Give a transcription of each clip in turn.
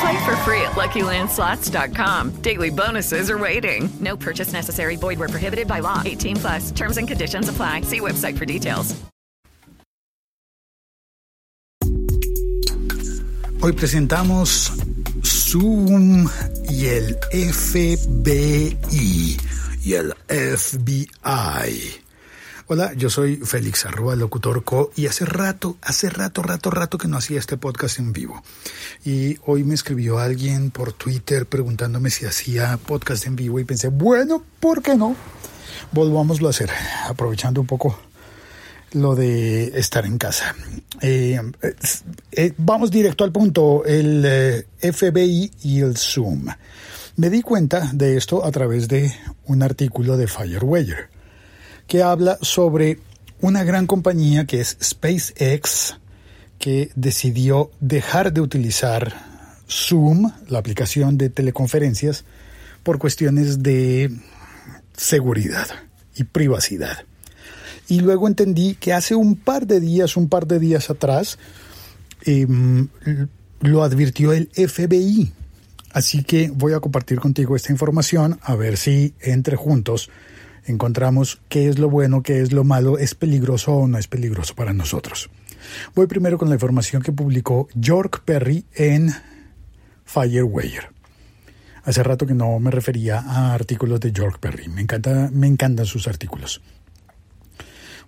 Play for free at LuckyLandSlots.com. Daily bonuses are waiting. No purchase necessary. Void where prohibited by law. 18 plus. Terms and conditions apply. See website for details. Hoy presentamos Zoom y el FBI y el FBI. Hola, yo soy Félix Arroba Locutor Co y hace rato, hace rato, rato, rato que no hacía este podcast en vivo. Y hoy me escribió alguien por Twitter preguntándome si hacía podcast en vivo y pensé, bueno, ¿por qué no? Volvámoslo a hacer, aprovechando un poco lo de estar en casa. Eh, eh, vamos directo al punto, el eh, FBI y el Zoom. Me di cuenta de esto a través de un artículo de Firewire que habla sobre una gran compañía que es SpaceX, que decidió dejar de utilizar Zoom, la aplicación de teleconferencias, por cuestiones de seguridad y privacidad. Y luego entendí que hace un par de días, un par de días atrás, eh, lo advirtió el FBI. Así que voy a compartir contigo esta información a ver si entre juntos encontramos qué es lo bueno, qué es lo malo, es peligroso o no es peligroso para nosotros. Voy primero con la información que publicó York Perry en Firewire. Hace rato que no me refería a artículos de York Perry. Me, encanta, me encantan sus artículos.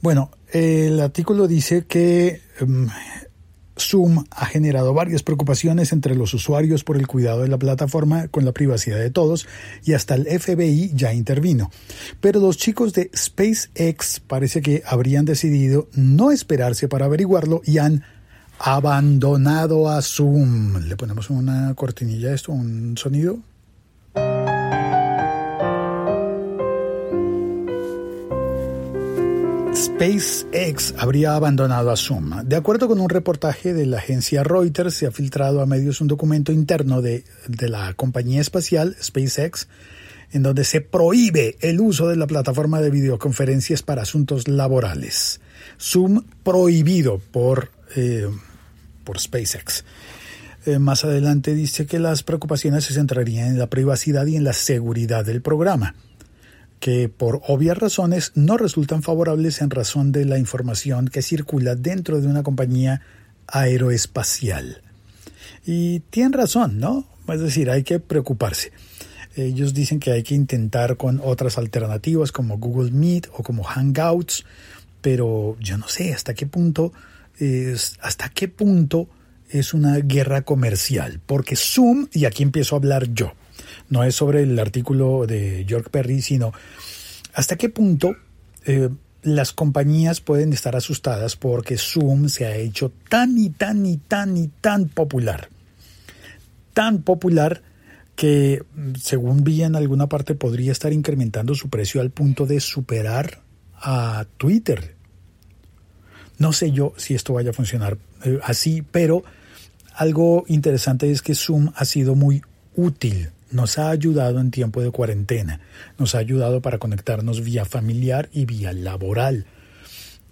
Bueno, el artículo dice que um, Zoom ha generado varias preocupaciones entre los usuarios por el cuidado de la plataforma con la privacidad de todos y hasta el FBI ya intervino. Pero los chicos de SpaceX parece que habrían decidido no esperarse para averiguarlo y han abandonado a Zoom. Le ponemos una cortinilla a esto, un sonido. SpaceX habría abandonado a Zoom. De acuerdo con un reportaje de la agencia Reuters, se ha filtrado a medios un documento interno de, de, la compañía espacial SpaceX, en donde se prohíbe el uso de la plataforma de videoconferencias para asuntos laborales. Zoom prohibido por, eh, por SpaceX. Eh, más adelante dice que las preocupaciones se centrarían en la privacidad y en la seguridad del programa que por obvias razones no resultan favorables en razón de la información que circula dentro de una compañía aeroespacial. Y tienen razón, ¿no? Es decir, hay que preocuparse. Ellos dicen que hay que intentar con otras alternativas como Google Meet o como Hangouts, pero yo no sé hasta qué punto es, hasta qué punto es una guerra comercial, porque Zoom, y aquí empiezo a hablar yo, no es sobre el artículo de York Perry, sino hasta qué punto eh, las compañías pueden estar asustadas porque Zoom se ha hecho tan y tan y tan y tan popular. Tan popular que, según vi en alguna parte, podría estar incrementando su precio al punto de superar a Twitter. No sé yo si esto vaya a funcionar eh, así, pero algo interesante es que Zoom ha sido muy útil nos ha ayudado en tiempo de cuarentena, nos ha ayudado para conectarnos vía familiar y vía laboral.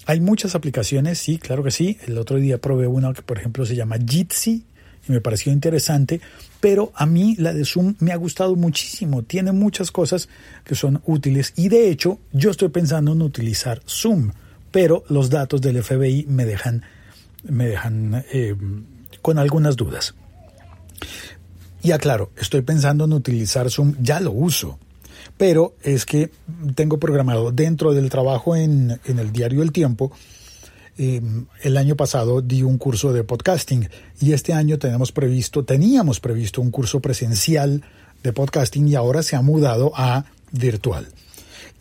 Hay muchas aplicaciones, sí, claro que sí. El otro día probé una que, por ejemplo, se llama Jitsi y me pareció interesante, pero a mí la de Zoom me ha gustado muchísimo. Tiene muchas cosas que son útiles y de hecho yo estoy pensando en utilizar Zoom, pero los datos del FBI me dejan, me dejan eh, con algunas dudas. Y aclaro, estoy pensando en utilizar Zoom, ya lo uso, pero es que tengo programado dentro del trabajo en, el diario El Tiempo, eh, el año pasado di un curso de podcasting y este año tenemos previsto, teníamos previsto un curso presencial de podcasting y ahora se ha mudado a virtual.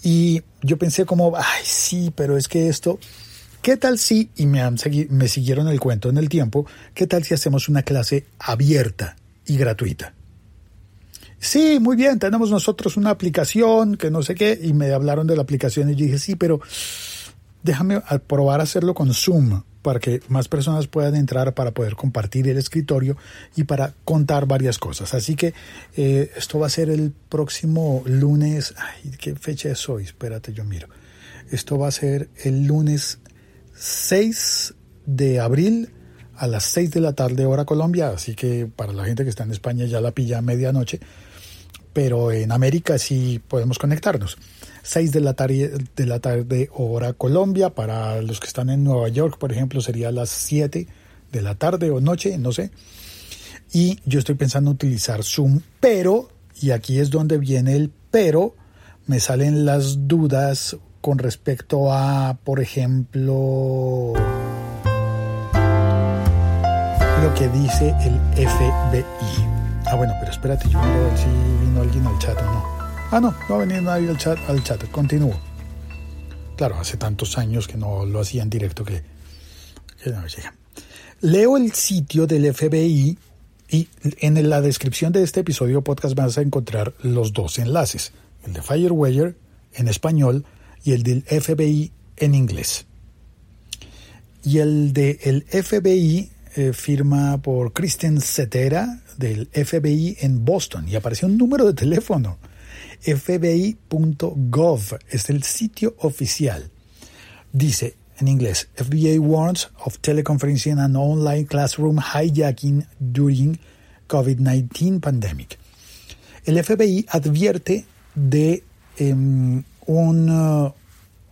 Y yo pensé como, ay, sí, pero es que esto, ¿qué tal si, y me, han me siguieron el cuento en el tiempo, qué tal si hacemos una clase abierta y gratuita? Sí, muy bien, tenemos nosotros una aplicación que no sé qué, y me hablaron de la aplicación y yo dije, sí, pero déjame probar hacerlo con Zoom para que más personas puedan entrar para poder compartir el escritorio y para contar varias cosas. Así que eh, esto va a ser el próximo lunes. Ay, ¿qué fecha es hoy? Espérate, yo miro. Esto va a ser el lunes 6 de abril a las 6 de la tarde hora Colombia. Así que para la gente que está en España ya la pilla a medianoche. Pero en América sí podemos conectarnos. 6 de la, tarde, de la tarde hora Colombia. Para los que están en Nueva York, por ejemplo, sería las 7 de la tarde o noche, no sé. Y yo estoy pensando en utilizar Zoom, pero, y aquí es donde viene el pero, me salen las dudas con respecto a, por ejemplo, lo que dice el FBI. Ah, bueno, pero espérate, yo miro a ver si vino alguien al chat o no. Ah, no, no ha venido nadie al chat, al chat. Continúo. Claro, hace tantos años que no lo hacía en directo que, que no llega. Leo el sitio del FBI y en la descripción de este episodio podcast vas a encontrar los dos enlaces, el de Firewire en español y el del FBI en inglés. Y el de FBI eh, firma por Kristen Cetera del FBI en Boston y apareció un número de teléfono fbi.gov es el sitio oficial. Dice en inglés, FBI warns of teleconferencing and online classroom hijacking during COVID-19 pandemic. El FBI advierte de um, un,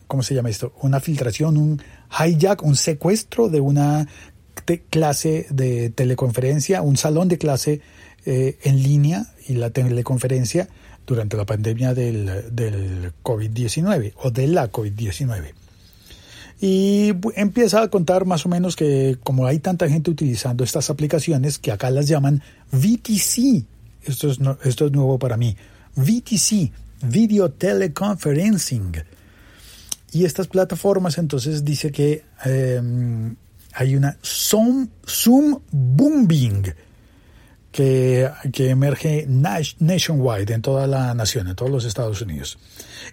¿cómo se llama esto? Una filtración, un hijack, un secuestro de una clase de teleconferencia, un salón de clase eh, en línea y la teleconferencia durante la pandemia del, del COVID-19 o de la COVID-19. Y empieza a contar más o menos que como hay tanta gente utilizando estas aplicaciones que acá las llaman VTC, esto es, esto es nuevo para mí, VTC, Video Teleconferencing. Y estas plataformas entonces dice que em, hay una Zoom, Zoom Booming que, emerge nationwide en toda la nación, en todos los Estados Unidos.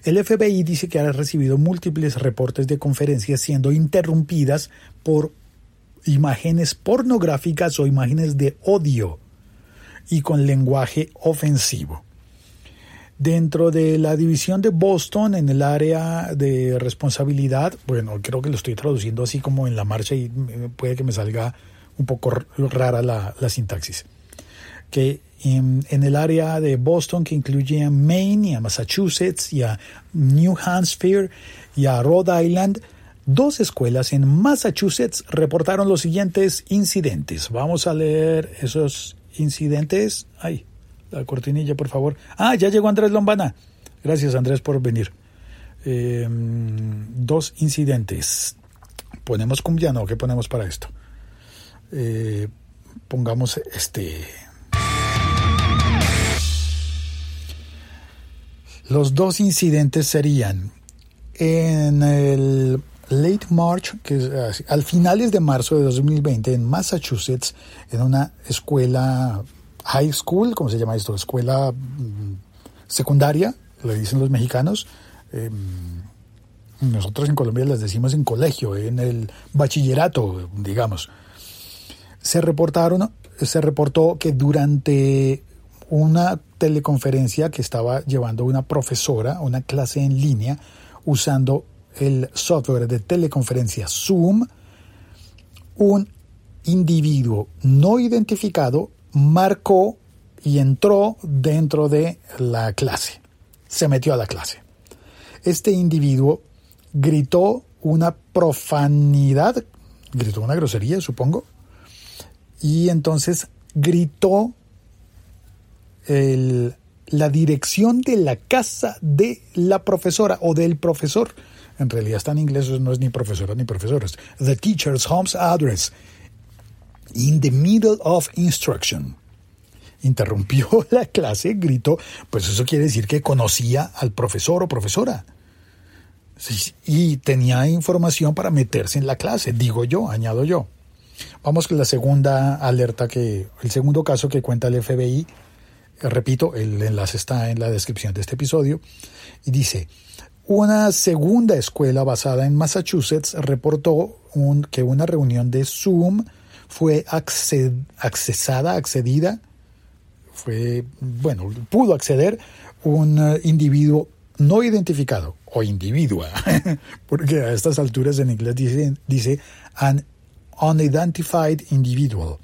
El FBI dice que ha recibido múltiples reportes de conferencias siendo interrumpidas por imágenes pornográficas o imágenes de odio y con lenguaje ofensivo. Dentro de la división de Boston, en el área de responsabilidad, bueno, creo que lo estoy traduciendo así como en la marcha y puede que me salga un poco rara la, la sintaxis que en, el área de Boston, que incluye a Maine y a Massachusetts y a New Hampshire y a Rhode Island, dos escuelas en Massachusetts reportaron los siguientes incidentes. Vamos a leer esos incidentes. Ay, la cortinilla, por favor. Ah, ya llegó Andrés Lombana. Gracias, Andrés, por venir. Em, dos incidentes. ¿Ponemos cumbia? No, ¿qué ponemos para esto? Eh, pongamos este Los dos incidentes serían en el late March, que es al finales de marzo de 2020 en Massachusetts, en una escuela high school, ¿cómo se llama esto? Escuela mm, secundaria, le dicen los mexicanos. Em, nosotros en Colombia les decimos en colegio, en el bachillerato, digamos. Se reportaron, se reportó que durante una teleconferencia que estaba llevando una profesora, una clase en línea, usando el software de teleconferencia Zoom, un individuo no identificado marcó y entró dentro de la clase, se metió a la clase. Este individuo gritó una profanidad, gritó una grosería, supongo, y entonces gritó la dirección de la casa de la profesora o del profesor. En realidad está en inglés, no es ni profesora ni profesores. The teacher's home's address. In the middle of instruction. Interrumpió la clase, gritó, pues eso quiere decir que conocía al profesor o profesora. Y tenía información para meterse en la clase, digo yo, añado yo. Vamos con la segunda alerta que, el segundo caso que cuenta el FBI. Repito, el enlace está en la descripción de este episodio. Y dice, una segunda escuela basada en Massachusetts reportó que una reunión de Zoom fue accesada, accedida, fue, bueno, pudo acceder un eh, individuo no identificado o individua, porque a estas alturas en inglés dice, dice an unidentified individual.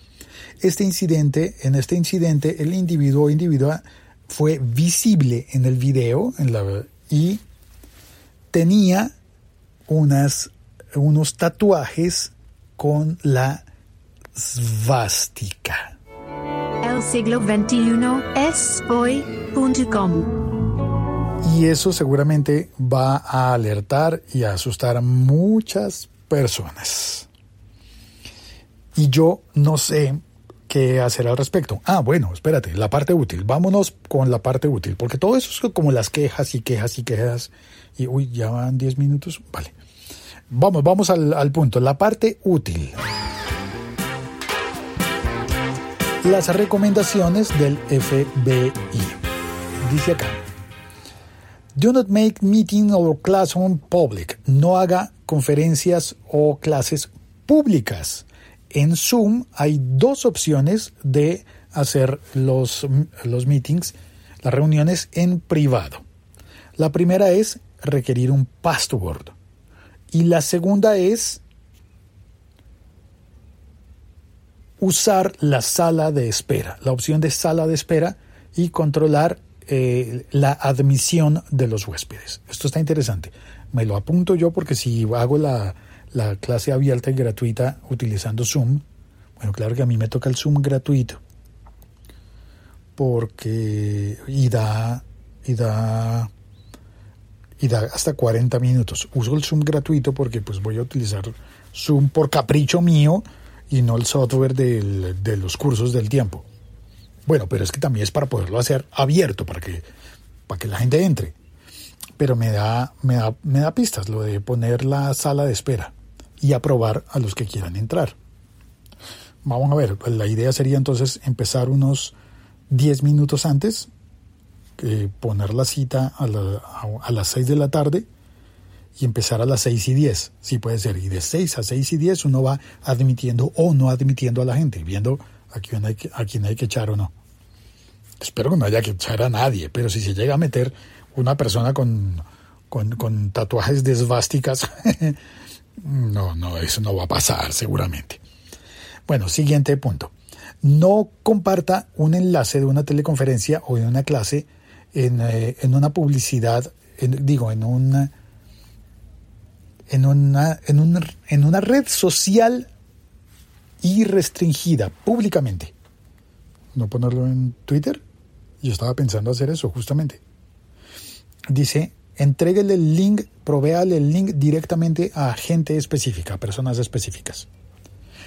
Este incidente, en este incidente, el individuo o individua fue visible en el video en la, y tenía unas, unos tatuajes con la svástica. El siglo XXI es hoy.com. Y eso seguramente va a alertar y a asustar a muchas personas. Y yo no sé qué hacer al respecto. Ah, bueno, espérate, la parte útil. Vámonos con la parte útil, porque todo eso es como las quejas y quejas y quejas. Y uy, ya van 10 minutos. Vale. Vamos, vamos al, al punto. La parte útil. Las recomendaciones del FBI. Dice acá. Do not make meeting or classroom public. No haga conferencias o clases públicas. En Zoom hay dos opciones de hacer los, los meetings, las reuniones en privado. La primera es requerir un password y la segunda es usar la sala de espera, la opción de sala de espera y controlar eh, la admisión de los huéspedes. Esto está interesante. Me lo apunto yo porque si hago la, la clase abierta y gratuita utilizando Zoom, bueno, claro que a mí me toca el Zoom gratuito porque y da y da y da hasta 40 minutos. Uso el Zoom gratuito porque pues voy a utilizar Zoom por capricho mío y no el software de los cursos del tiempo. Bueno, pero es que también es para poderlo hacer abierto, para que, para que la gente entre. Pero me da, me, da, me da pistas lo de poner la sala de espera y aprobar a los que quieran entrar. Vamos a ver, pues la idea sería entonces empezar unos 10 minutos antes, eh, poner la cita a, a las 6 de la tarde y empezar a las 6 y 10, sí puede ser. Y de 6 a 6 y 10 uno va admitiendo o no admitiendo a la gente, viendo a quién hay que, a quién hay que echar o no. Espero que no haya que echar a nadie, pero si se llega a meter una persona con, con, tatuajes de esvásticas, no, no, eso no va a pasar seguramente. Bueno, siguiente punto. No comparta un enlace de una teleconferencia o de una clase en, eh, en una publicidad, digo, en una en una, en, una, en una red social y restringida públicamente. ¿No ponerlo en Twitter? Yo estaba pensando hacer eso justamente. Dice, entréguele el link, provéale el link directamente a gente específica, a personas específicas.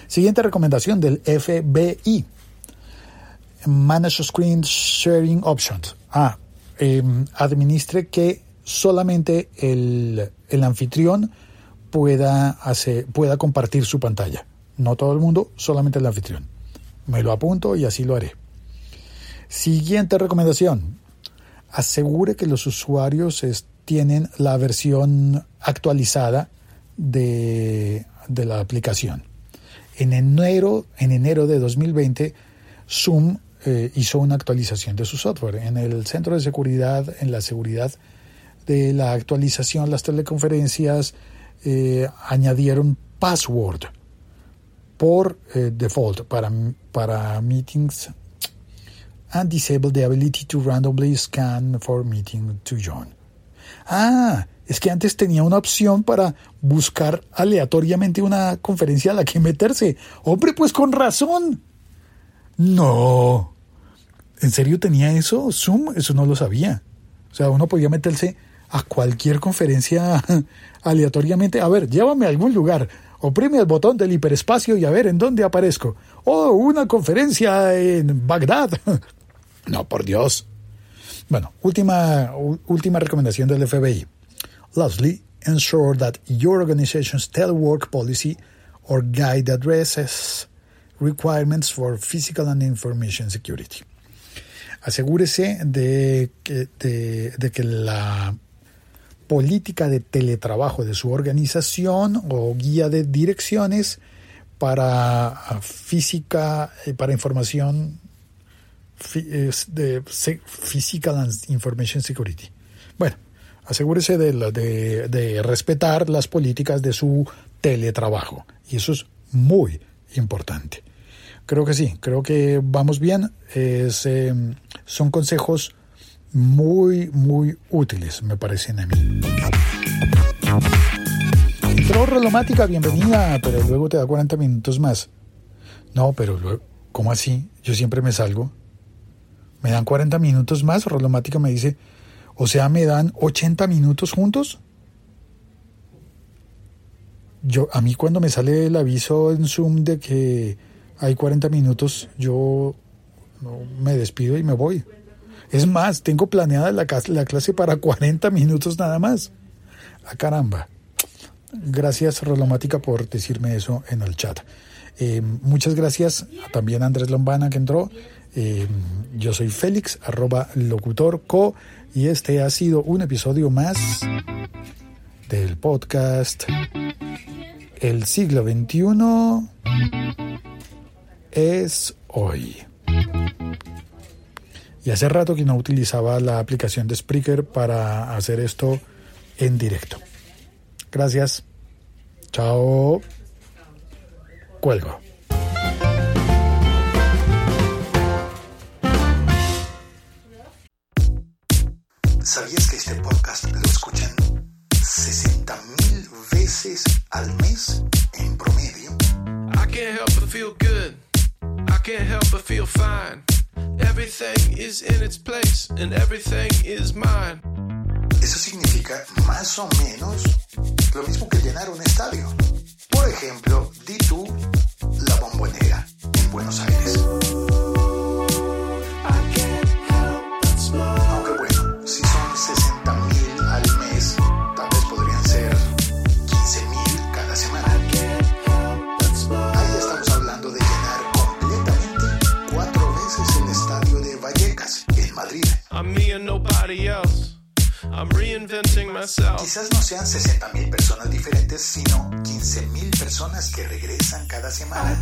Siguiente recomendación del FBI. Manage Screen Sharing Options. Ah, em, administre que solamente el, el anfitrión pueda, hacer, pueda compartir su pantalla. No todo el mundo, solamente el anfitrión. Me lo apunto y así lo haré. Siguiente recomendación. Asegure que los usuarios tienen la versión actualizada de, de la aplicación. En enero, en enero de 2020, Zoom eh, hizo una actualización de su software. En el centro de seguridad, en la seguridad de la actualización, las teleconferencias, eh, añadieron password por eh, default para, para meetings and disable the ability to randomly scan for meeting to join. Ah, es que antes tenía una opción para buscar aleatoriamente una conferencia a la que meterse. Hombre, pues con razón. No. ¿En serio tenía eso? Zoom, eso no lo sabía. O sea, uno podía meterse a cualquier conferencia aleatoriamente. A ver, llévame a algún lugar. Oprime el botón del hiperespacio y a ver en dónde aparezco. Oh, una conferencia en Bagdad. no, por Dios. Bueno, última, última recomendación del FBI. Lastly, ensure that your organization's telework policy or guide addresses requirements for physical and information security. Asegúrese de de que la política de teletrabajo de su organización o guía de direcciones para física, eh, para información de Physical Information Security. Bueno, asegúrese de, de, respetar las políticas de su teletrabajo. Y eso es muy importante. Creo que sí, creo que vamos bien. Eh, son consejos muy, muy útiles, me parecen a mí. Entró Rolomática, bienvenida, pero luego te da 40 minutos más. No, pero luego, ¿cómo así? Yo siempre me salgo. ¿Me dan 40 minutos más? Rolomática me dice, o sea, ¿me dan 80 minutos juntos? Yo, a mí cuando me sale el aviso en Zoom de que hay 40 minutos, yo me despido y me voy. Es más, tengo planeada la, la clase para 40 minutos nada más. A ah, caramba. Gracias, Rolomática, por decirme eso en el chat. Eh, muchas gracias también a Andrés Lombana que entró. Eh, yo soy Félix, arroba locutorco, y este ha sido un episodio más del podcast El siglo XXI es hoy. Y hace rato que no utilizaba la aplicación de Spreaker para hacer esto en directo. Gracias. Chao. Cuelgo. ¿Sabías que este podcast lo escuchan 60 mil veces al mes en promedio? I can't help but feel good. I can't help but feel fine. Everything is in its place and everything is mine. Eso significa más o menos lo mismo que llenar un estadio. Por ejemplo, di tú la bombonera en Buenos Aires. Quizás no sean 60.000 personas diferentes, sino 15.000 personas que regresan cada semana.